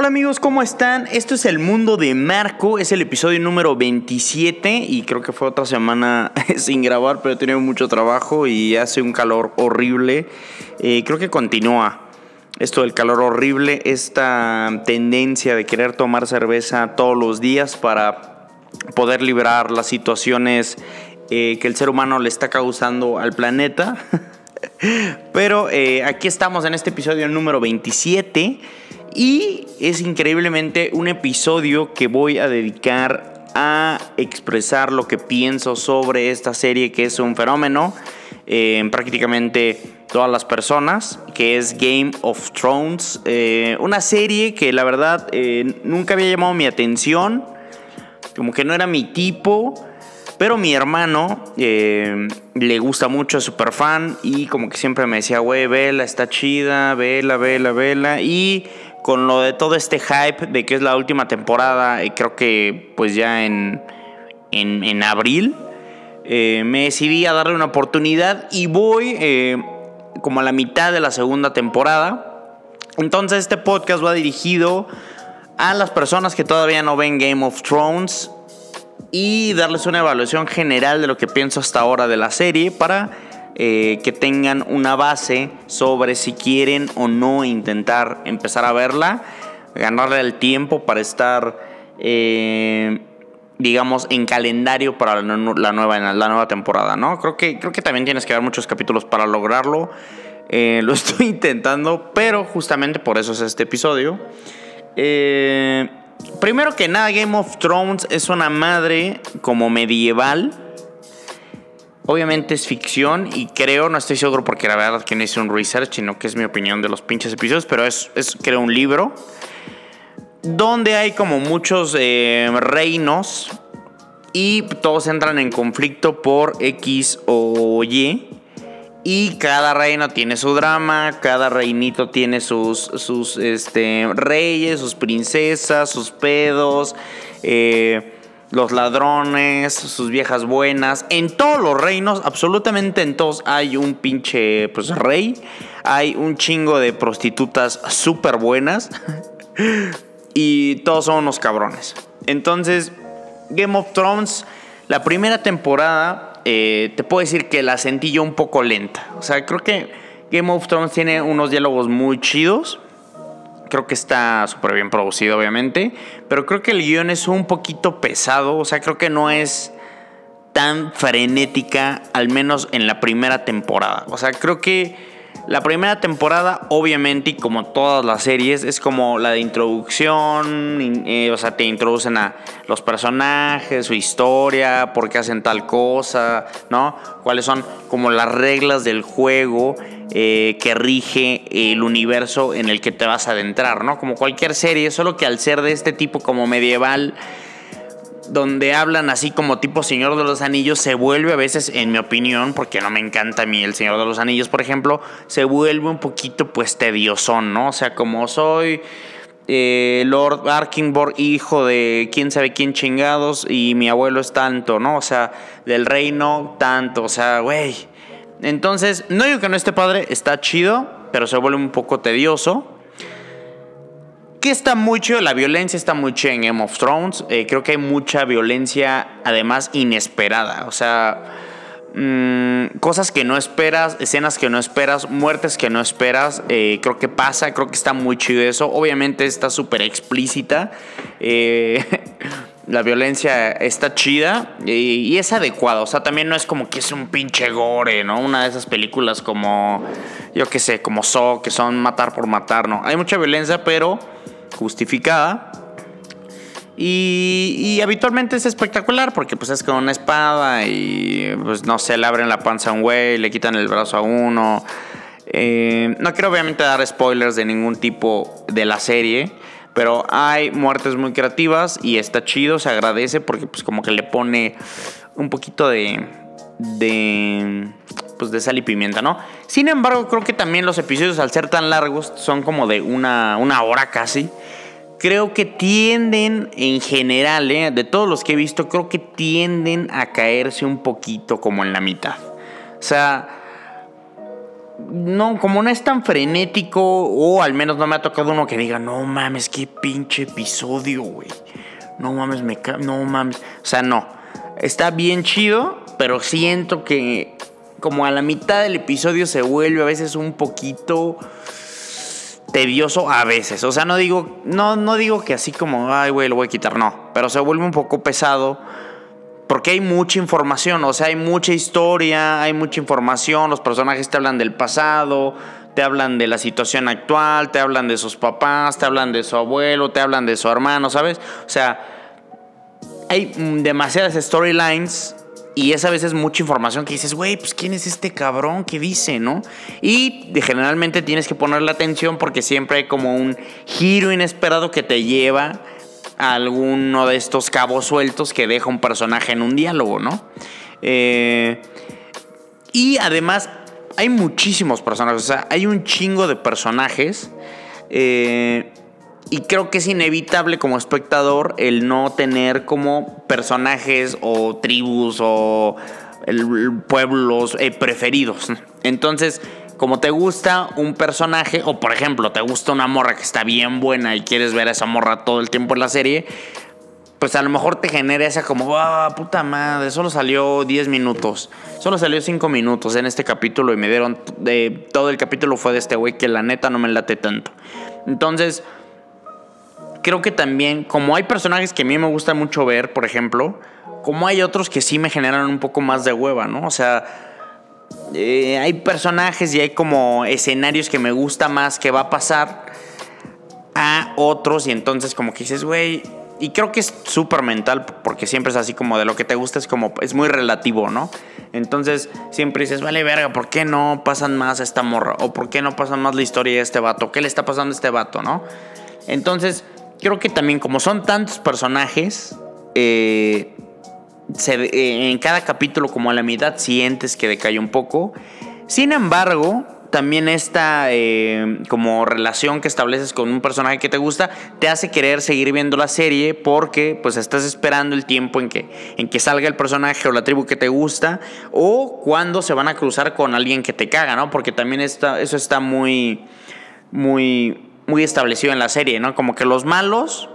Hola amigos, ¿cómo están? Esto es El Mundo de Marco, es el episodio número 27 y creo que fue otra semana sin grabar, pero he tenido mucho trabajo y hace un calor horrible. Eh, creo que continúa esto del calor horrible, esta tendencia de querer tomar cerveza todos los días para poder librar las situaciones eh, que el ser humano le está causando al planeta. Pero eh, aquí estamos en este episodio número 27 y es increíblemente un episodio que voy a dedicar a expresar lo que pienso sobre esta serie que es un fenómeno en prácticamente todas las personas, que es Game of Thrones. Eh, una serie que la verdad eh, nunca había llamado mi atención, como que no era mi tipo. Pero mi hermano eh, le gusta mucho, es súper fan y como que siempre me decía, güey, vela, está chida, vela, vela, vela. Y con lo de todo este hype de que es la última temporada, y creo que pues ya en, en, abril, eh, me decidí a darle una oportunidad y voy eh, como a la mitad de la segunda temporada. Entonces este podcast va dirigido a las personas que todavía no ven Game of Thrones y darles una evaluación general de lo que pienso hasta ahora de la serie para eh, que tengan una base sobre si quieren o no intentar empezar a verla, ganarle el tiempo para estar, eh, digamos, en calendario para la, nueva, la nueva temporada, ¿no? Creo que, creo que también tienes que dar muchos capítulos para lograrlo. Eh, lo estoy intentando, pero justamente por eso es este episodio. Eh, Primero que nada, Game of Thrones es una madre como medieval. Obviamente es ficción y creo, no estoy seguro porque la verdad que no hice un research, sino que es mi opinión de los pinches episodios, pero es, creo un libro donde hay como muchos eh, reinos y todos entran en conflicto por X o Y. Y cada reino tiene su drama, cada reinito tiene sus, sus este, reyes, sus princesas, sus pedos, eh, los ladrones, sus viejas buenas. En todos los reinos, absolutamente en todos, hay un pinche pues, rey. Hay un chingo de prostitutas súper buenas. y todos son unos cabrones. Entonces, Game of Thrones, la primera temporada eh, te puedo decir que la sentí yo un poco lenta. O sea, creo que Game of Thrones tiene unos diálogos muy chidos. Creo que está súper bien producido, obviamente. Pero creo que el guion es un poquito pesado. O sea, creo que no es tan frenética, al menos en la primera temporada. O sea, creo que la primera temporada, obviamente, y como todas las series, es como la de introducción, eh, o sea, te introducen a los personajes, su historia, por qué hacen tal cosa, ¿no? Cuáles son como las reglas del juego eh, que rige el universo en el que te vas a adentrar, ¿no? Como cualquier serie, solo que al ser de este tipo como medieval, donde hablan así como tipo Señor de los Anillos, se vuelve a veces, en mi opinión, porque no me encanta a mí el Señor de los Anillos, por ejemplo, se vuelve un poquito pues tediosón, ¿no? O sea, como soy eh, Lord Arkingborg, hijo de quién sabe quién chingados, y mi abuelo es tanto, ¿no? O sea, del reino tanto, o sea, güey. Entonces, no digo que no esté padre, está chido, pero se vuelve un poco tedioso que está mucho, la violencia está mucho en Game of Thrones. Eh, creo que hay mucha violencia, además inesperada. O sea, mm, cosas que no esperas, escenas que no esperas, muertes que no esperas. Eh, creo que pasa, creo que está muy chido eso. Obviamente está súper explícita. Eh, la violencia está chida y, es adecuada. O sea, también no es como que es un pinche gore, ¿no? Una de esas películas como, yo qué sé, como So, que son matar por matar, ¿no? Hay mucha violencia, pero justificada. Y, habitualmente es espectacular porque pues es con una espada y pues no sé, le abren la panza a un güey, le quitan el brazo a uno. Eh, no quiero obviamente dar spoilers de ningún tipo de la serie, pero hay muertes muy creativas y está chido, se agradece porque pues como que le pone un poquito de... de pues de sal y pimienta, ¿no? Sin embargo, creo que también los episodios al ser tan largos son como de una, una hora casi creo que tienden en general, ¿eh? de todos los que he visto, creo que tienden a caerse un poquito como en la mitad. O sea, no, como no es tan frenético, o al menos no me ha tocado uno que diga, no mames, qué pinche episodio, güey. No mames, me no mames. O sea, no. Está bien chido, pero siento que como a la mitad del episodio se vuelve a veces un poquito tedioso a veces. O sea, no digo, no, no digo que así como, ay, güey, lo voy a quitar, no. Pero se vuelve un poco pesado porque hay mucha información, o sea, hay mucha historia, hay mucha información, los personajes te hablan del pasado, te hablan de la situación actual, te hablan de sus papás, te hablan de su abuelo, te hablan de su hermano, ¿sabes? O sea, hay demasiadas storylines y esa vez es mucha información que dices, güey, pues quién es este cabrón que dice, ¿no? Y generalmente tienes que ponerle atención porque siempre hay como un giro inesperado que te lleva alguno de estos cabos sueltos que deja un personaje en un diálogo, ¿no? Eh, y además hay muchísimos personajes, o sea, hay un chingo de personajes. Eh, y creo que es inevitable como espectador el no tener como personajes o tribus o pueblos eh, preferidos. Entonces, como te gusta un personaje, o por ejemplo, te gusta una morra que está bien buena y quieres ver a esa morra todo el tiempo en la serie, pues a lo mejor te genera esa como, ah, puta madre, solo salió 10 minutos, solo salió 5 minutos en este capítulo y me dieron, todo el capítulo fue de este güey que la neta no me late tanto. Entonces, creo que también, como hay personajes que a mí me gusta mucho ver, por ejemplo, como hay otros que sí me generan un poco más de hueva, ¿no? O sea, eh, hay personajes y hay como escenarios que me gusta más que va a pasar a otros y entonces como que dices, güey, y creo que es súper mental porque siempre es así como de lo que te gusta es como, es muy relativo, ¿no? Entonces siempre dices, vale, verga, ¿por qué no pasan más a esta morra? ¿O por qué no pasan más la historia de este vato? ¿Qué le está pasando a este vato, no? Entonces, creo que también como son tantos personajes, eh, eh, en cada capítulo como a la mitad sientes que decae un poco. Sin embargo, también esta eh, como relación que estableces con un personaje que te gusta te hace querer seguir viendo la serie porque pues estás esperando el tiempo en que, en que salga el personaje o la tribu que te gusta o cuando se van a cruzar con alguien que te caga, ¿no? Porque también está, eso está muy, muy, muy establecido en la serie, ¿no? Como que los malos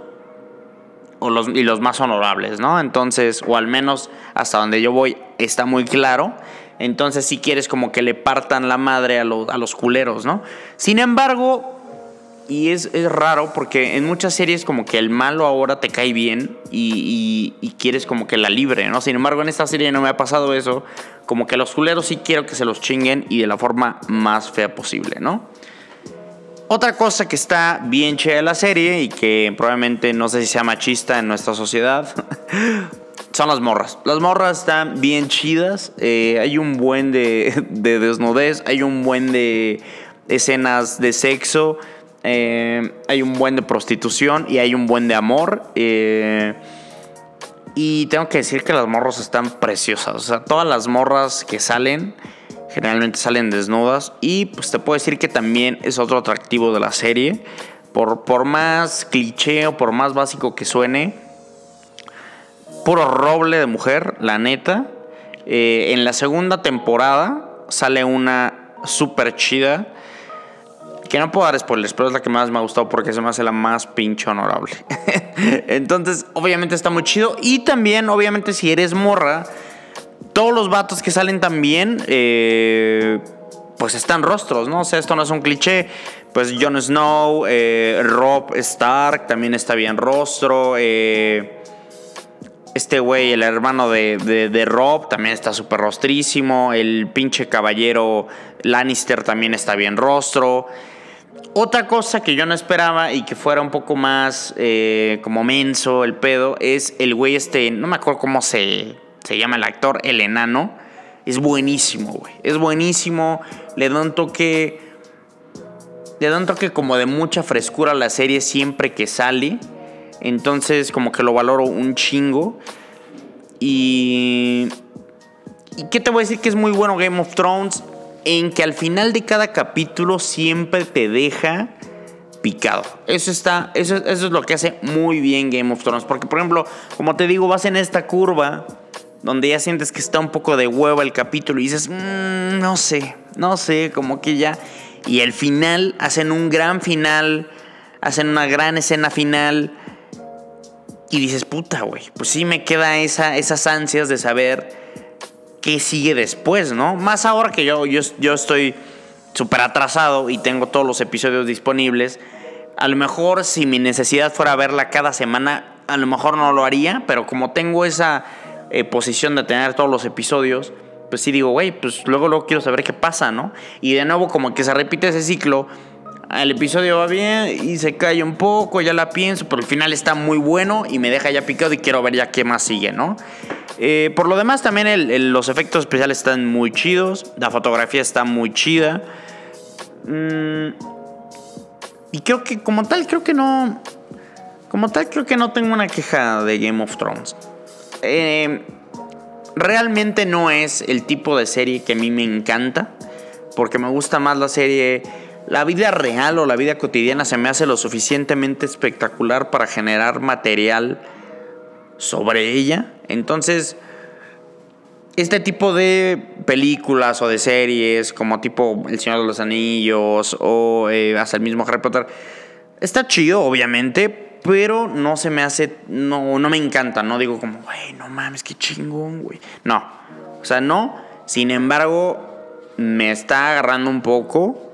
los, y los más honorables, ¿no? Entonces, o al menos hasta donde yo voy está muy claro. Entonces, si quieres como que le partan la madre a, los, a los culeros, ¿no? Sin embargo, y es, raro porque en muchas series como que el malo ahora te cae bien y, y, quieres como que la libre, ¿no? Sin embargo, en esta serie no me ha pasado eso. Como que los culeros sí quiero que se los chinguen y de la forma más fea posible, ¿no? Otra cosa que está bien chida de la serie y que probablemente no sé si sea machista en nuestra sociedad son las morras. Las morras están bien chidas. Eh, hay un buen de, desnudez, hay un buen de escenas de sexo, eh, hay un buen de prostitución y hay un buen de amor. Eh, y tengo que decir que las morras están preciosas. O sea, todas las morras que salen generalmente salen desnudas y pues te puedo decir que también es otro atractivo de la serie. Por, por más cliché o por más básico que suene, puro roble de mujer, la neta. Eh, en la segunda temporada sale una super chida. Que no puedo dar spoilers, pero es la que más me ha gustado porque se me hace la más pinche honorable. Entonces, obviamente está muy chido. Y también, obviamente, si eres morra, todos los vatos que salen también, eh, pues están rostros, ¿no? O sea, esto no es un cliché. Pues Jon Snow, eh, Rob Stark también está bien rostro. Eh, este güey, el hermano de, Rob, también está súper rostrísimo. El pinche caballero Lannister también está bien rostro. Otra cosa que yo no esperaba y que fuera un poco más como menso el pedo es el güey este, no me acuerdo cómo se, se llama el actor El Enano. Es buenísimo, güey. Es buenísimo. Le da un toque. Le da un toque como de mucha frescura a la serie siempre que sale. Entonces, como que lo valoro un chingo. Y. ¿Y qué te voy a decir que es muy bueno Game of Thrones? En que al final de cada capítulo siempre te deja picado. Eso está, eso, eso es lo que hace muy bien Game of Thrones. Porque, por ejemplo, como te digo, vas en esta curva donde ya sientes que está un poco de huevo el capítulo y dices, mm, no sé, no sé, como que ya. Y el final, hacen un gran final, hacen una gran escena final. Y dices, puta, güey, pues sí me queda esa, esas ansias de saber qué sigue después, ¿no? Más ahora que yo, yo, yo estoy súper atrasado y tengo todos los episodios disponibles. A lo mejor si mi necesidad fuera verla cada semana, a lo mejor no lo haría, pero como tengo esa eh, posición de tener todos los episodios, pues sí digo, güey, pues luego, luego quiero saber qué pasa, ¿no? Y de nuevo como que se repite ese ciclo. El episodio va bien y se cae un poco, ya la pienso, pero el final está muy bueno y me deja ya picado y quiero ver ya qué más sigue, ¿no? Eh, por lo demás también los efectos especiales están muy chidos, la fotografía está muy chida. Mm, y creo que como tal, creo que no... Como tal, creo que no tengo una queja de Game of Thrones. Eh, realmente no es el tipo de serie que a mí me encanta, porque me gusta más la serie... La vida real o la vida cotidiana se me hace lo suficientemente espectacular para generar material sobre ella. Entonces, este tipo de películas o de series, como tipo El Señor de los Anillos o eh, hasta el mismo Harry Potter, está chido, obviamente, pero no se me hace, no, no me encanta, no digo como, güey, no mames, qué chingón, güey. No, o sea, no. Sin embargo, me está agarrando un poco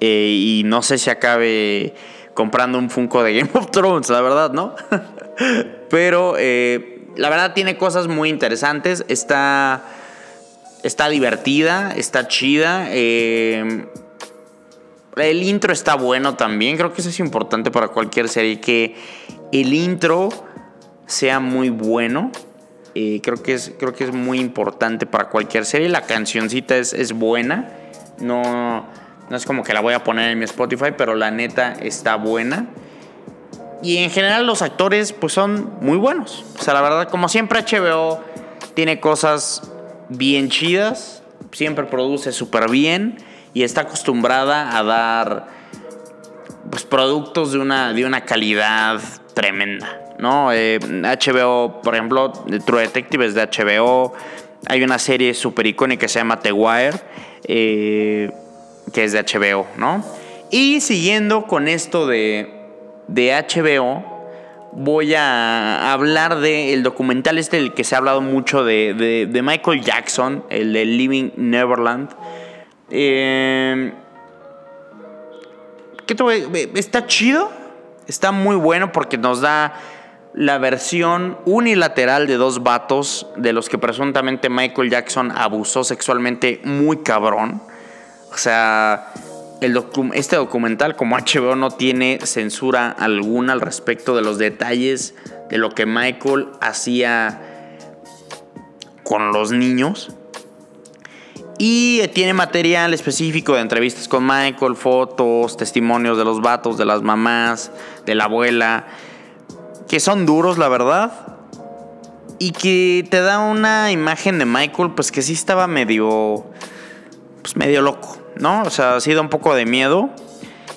eh, y no sé si acabe comprando un Funko de Game of Thrones, la verdad, ¿no? pero eh, la verdad tiene cosas muy interesantes, está, está divertida, está chida. Eh, el intro está bueno también. Creo que eso es importante para cualquier serie. Que el intro sea muy bueno. Eh, creo, que es, creo que es muy importante para cualquier serie. La cancioncita es, es buena. No, no es como que la voy a poner en mi Spotify, pero la neta está buena. Y en general los actores pues son muy buenos. O sea, la verdad, como siempre HBO tiene cosas bien chidas. Siempre produce súper bien y está acostumbrada a dar pues, productos de una, de una calidad tremenda. ¿no? HBO, eh, por ejemplo, True Detective es de HBO. Hay una serie súper icónica que se llama The Wire, eh, que es de HBO, ¿no? Y siguiendo con esto de, de HBO, voy a hablar del documental este del que se ha hablado mucho de, de Michael Jackson, el de Living Neverland. Eh, está chido, está muy bueno porque nos da la versión unilateral de dos vatos de los que presuntamente Michael Jackson abusó sexualmente muy cabrón. O sea, este documental como HBO no tiene censura alguna al respecto de los detalles de lo que Michael hacía con los niños. Y tiene material específico de entrevistas con Michael, fotos, testimonios de los vatos, de las mamás, de la abuela, que son duros, la verdad. Y que te da una imagen de Michael, pues que sí estaba medio. Pues medio loco, ¿no? O sea, sí da un poco de miedo.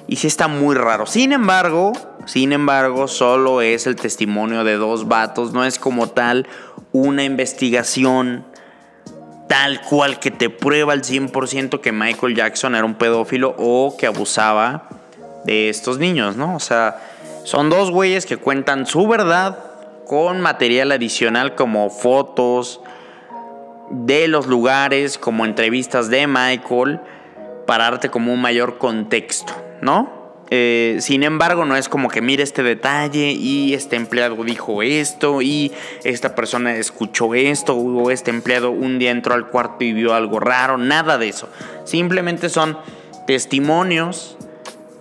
Y sí está muy raro. Sin embargo, sin embargo, solo es el testimonio de dos vatos. No es como tal una investigación tal cual que te prueba al 100% que Michael Jackson era un pedófilo o que abusaba de estos niños, ¿no? O sea, son dos güeyes que cuentan su verdad con material adicional como fotos de los lugares, como entrevistas de Michael, para darte como un mayor contexto, ¿no? Eh, sin embargo, no es como que mire este detalle y este empleado dijo esto y esta persona escuchó esto o este empleado un día entró al cuarto y vio algo raro, nada de eso. Simplemente son testimonios,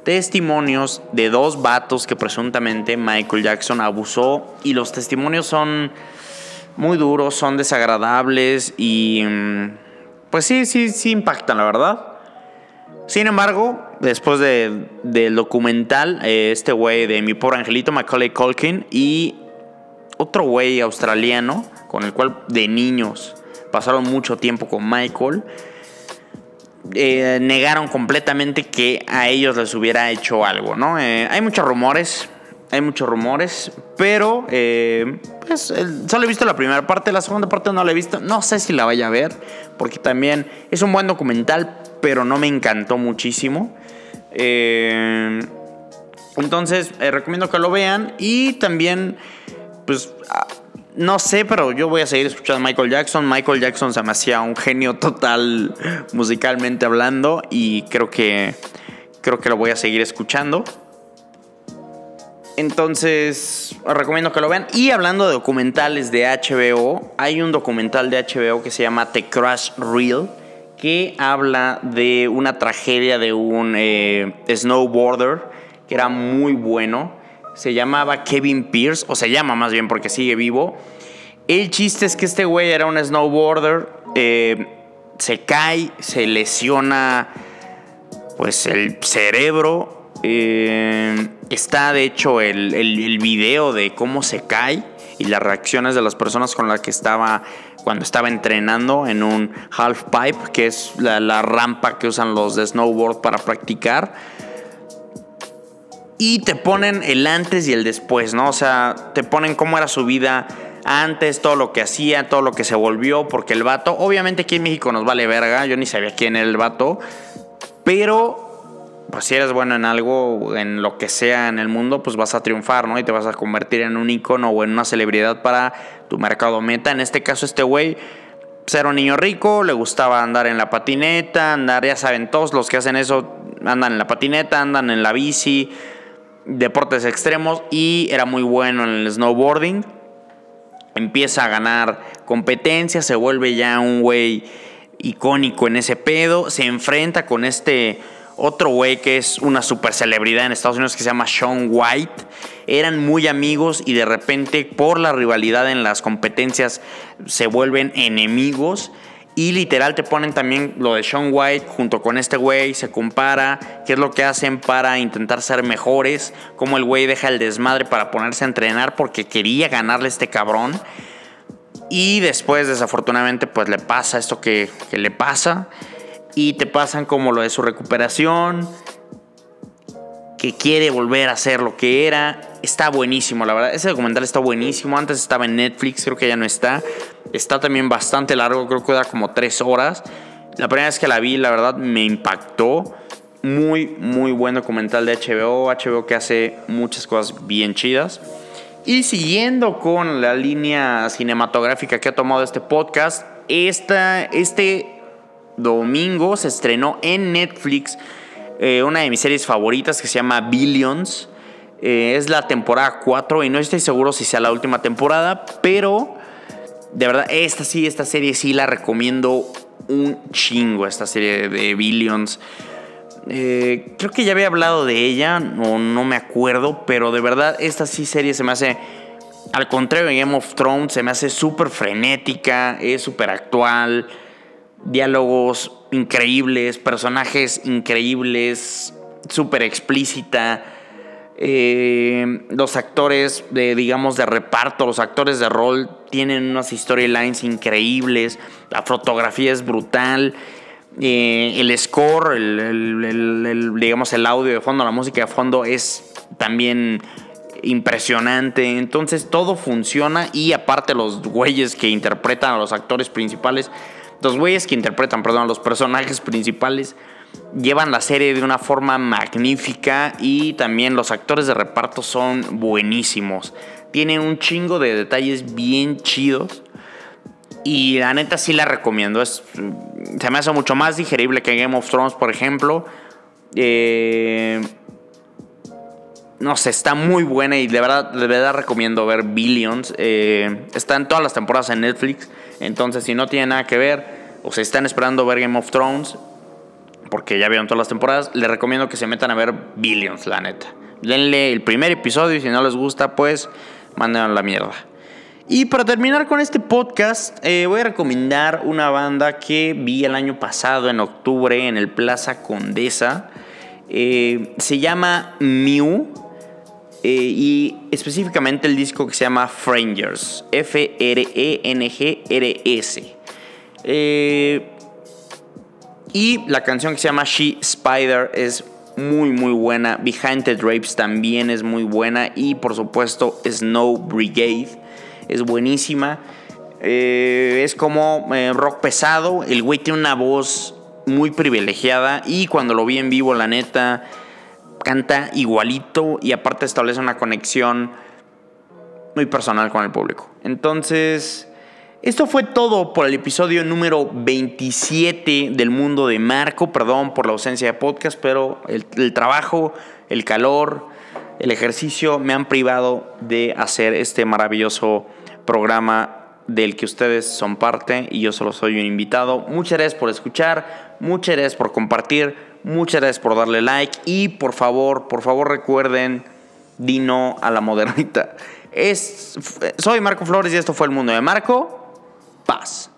testimonios de dos vatos que presuntamente Michael Jackson abusó y los testimonios son muy duros, son desagradables y mm, pues sí, sí, sí impactan, la verdad. Sin embargo, después del documental, eh, este güey de mi pobre angelito, Macaulay Culkin, y otro güey australiano, con el cual de niños pasaron mucho tiempo con Michael, eh, negaron completamente que a ellos les hubiera hecho algo, ¿no? Eh, hay muchos rumores, hay muchos rumores, pero pues solo he visto la primera parte, la segunda parte no la he visto, no sé si la vaya a ver, porque también es un buen documental, pero no me encantó muchísimo. Eh, entonces, eh, recomiendo que lo vean y también, pues, ah, no sé, pero yo voy a seguir escuchando a Michael Jackson. Michael Jackson se me hacía un genio total musicalmente hablando y creo que, creo que lo voy a seguir escuchando. Entonces, os recomiendo que lo vean. Y hablando de documentales de HBO, hay un documental de HBO que se llama The Crash Reel, que habla de una tragedia de un eh, snowboarder que era muy bueno. Se llamaba Kevin Pierce, o se llama más bien porque sigue vivo. El chiste es que este güey era un snowboarder, eh, se cae, se lesiona pues el cerebro. Eh, está de hecho el, el, video de cómo se cae y las reacciones de las personas con las que estaba cuando estaba entrenando en un half pipe, que es la, la rampa que usan los de snowboard para practicar y te ponen el antes y el después, ¿no? O sea, te ponen cómo era su vida antes, todo lo que hacía, todo lo que se volvió, porque el vato, obviamente aquí en México nos vale verga, yo ni sabía quién era el vato, pero pues si eres bueno en algo, en lo que sea en el mundo, pues vas a triunfar, ¿no? Y te vas a convertir en un icono o en una celebridad para tu mercado meta. En este caso, este güey pues, era un niño rico, le gustaba andar en la patineta, andar, ya saben, todos los que hacen eso andan en la patineta, andan en la bici, deportes extremos y era muy bueno en el snowboarding. Empieza a ganar competencias, se vuelve ya un güey icónico en ese pedo, se enfrenta con este otro güey que es una super celebridad en Estados Unidos que se llama Sean White. Eran muy amigos y de repente por la rivalidad en las competencias se vuelven enemigos y literal te ponen también lo de Sean White junto con este güey, se compara qué es lo que hacen para intentar ser mejores, cómo el güey deja el desmadre para ponerse a entrenar porque quería ganarle a este cabrón. Y después desafortunadamente pues le pasa esto que, que le pasa y te pasan como lo de su recuperación, que quiere volver a ser lo que era. Está buenísimo, la verdad. Ese documental está buenísimo. Antes estaba en Netflix, creo que ya no está. Está también bastante largo, creo que dura como tres horas. La primera vez que la vi, la verdad, me impactó. Muy, muy buen documental de HBO. HBO que hace muchas cosas bien chidas. Y siguiendo con la línea cinematográfica que ha tomado este podcast, esta, este domingo se estrenó en Netflix eh, una de mis series favoritas que se llama Billions. Eh, es la temporada 4 y no estoy seguro si sea la última temporada, pero de verdad, esta sí, esta serie sí la recomiendo un chingo, esta serie de Billions. Eh, creo que ya había hablado de ella, no, no me acuerdo, pero de verdad, esta sí serie se me hace, al contrario de Game of Thrones, se me hace súper frenética, es súper actual, diálogos increíbles, personajes increíbles, súper explícita. Eh, los actores de, digamos, de reparto, los actores de rol tienen unas storylines increíbles. La fotografía es brutal. Eh, el score, digamos, el audio de fondo, la música de fondo es también impresionante. Entonces todo funciona y aparte los güeyes que interpretan a los actores principales los güeyes que interpretan, perdón, los personajes principales llevan la serie de una forma magnífica y también los actores de reparto son buenísimos. Tienen un chingo de detalles bien chidos. Y la neta sí la recomiendo. Se me hace mucho más digerible que Game of Thrones, por ejemplo. Eh, no sé, está muy buena y de verdad, de verdad recomiendo ver Billions. Eh, está en todas las temporadas en Netflix. Entonces, si no tiene nada que ver o se están esperando ver Game of Thrones, porque ya vieron todas las temporadas, les recomiendo que se metan a ver Billions, la neta. Denle el primer episodio y si no les gusta, pues manden la mierda. Y para terminar con este podcast, eh, voy a recomendar una banda que vi el año pasado, en octubre, en el Plaza Condesa. Eh, se llama Mew. Eh, y específicamente el disco que se llama Frangers. F-R-E-N-G-R-S. Eh, y la canción que se llama She Spider es muy muy buena. Behind the Drapes también es muy buena. Y por supuesto Snow Brigade es buenísima. Eh, es como rock pesado. El güey tiene una voz muy privilegiada y cuando lo vi en vivo, la neta, canta igualito y aparte establece una conexión muy personal con el público. Entonces, esto fue todo por el episodio número 27 del mundo de Marco. Perdón por la ausencia de podcast, pero el, el trabajo, el calor, el ejercicio me han privado de hacer este maravilloso programa del que ustedes son parte y yo solo soy un invitado. Muchas gracias por escuchar, muchas gracias por compartir, muchas gracias por darle like y por favor, por favor recuerden, Dino a la modernita. Es, soy Marco Flores y esto fue el mundo de Marco. Paz.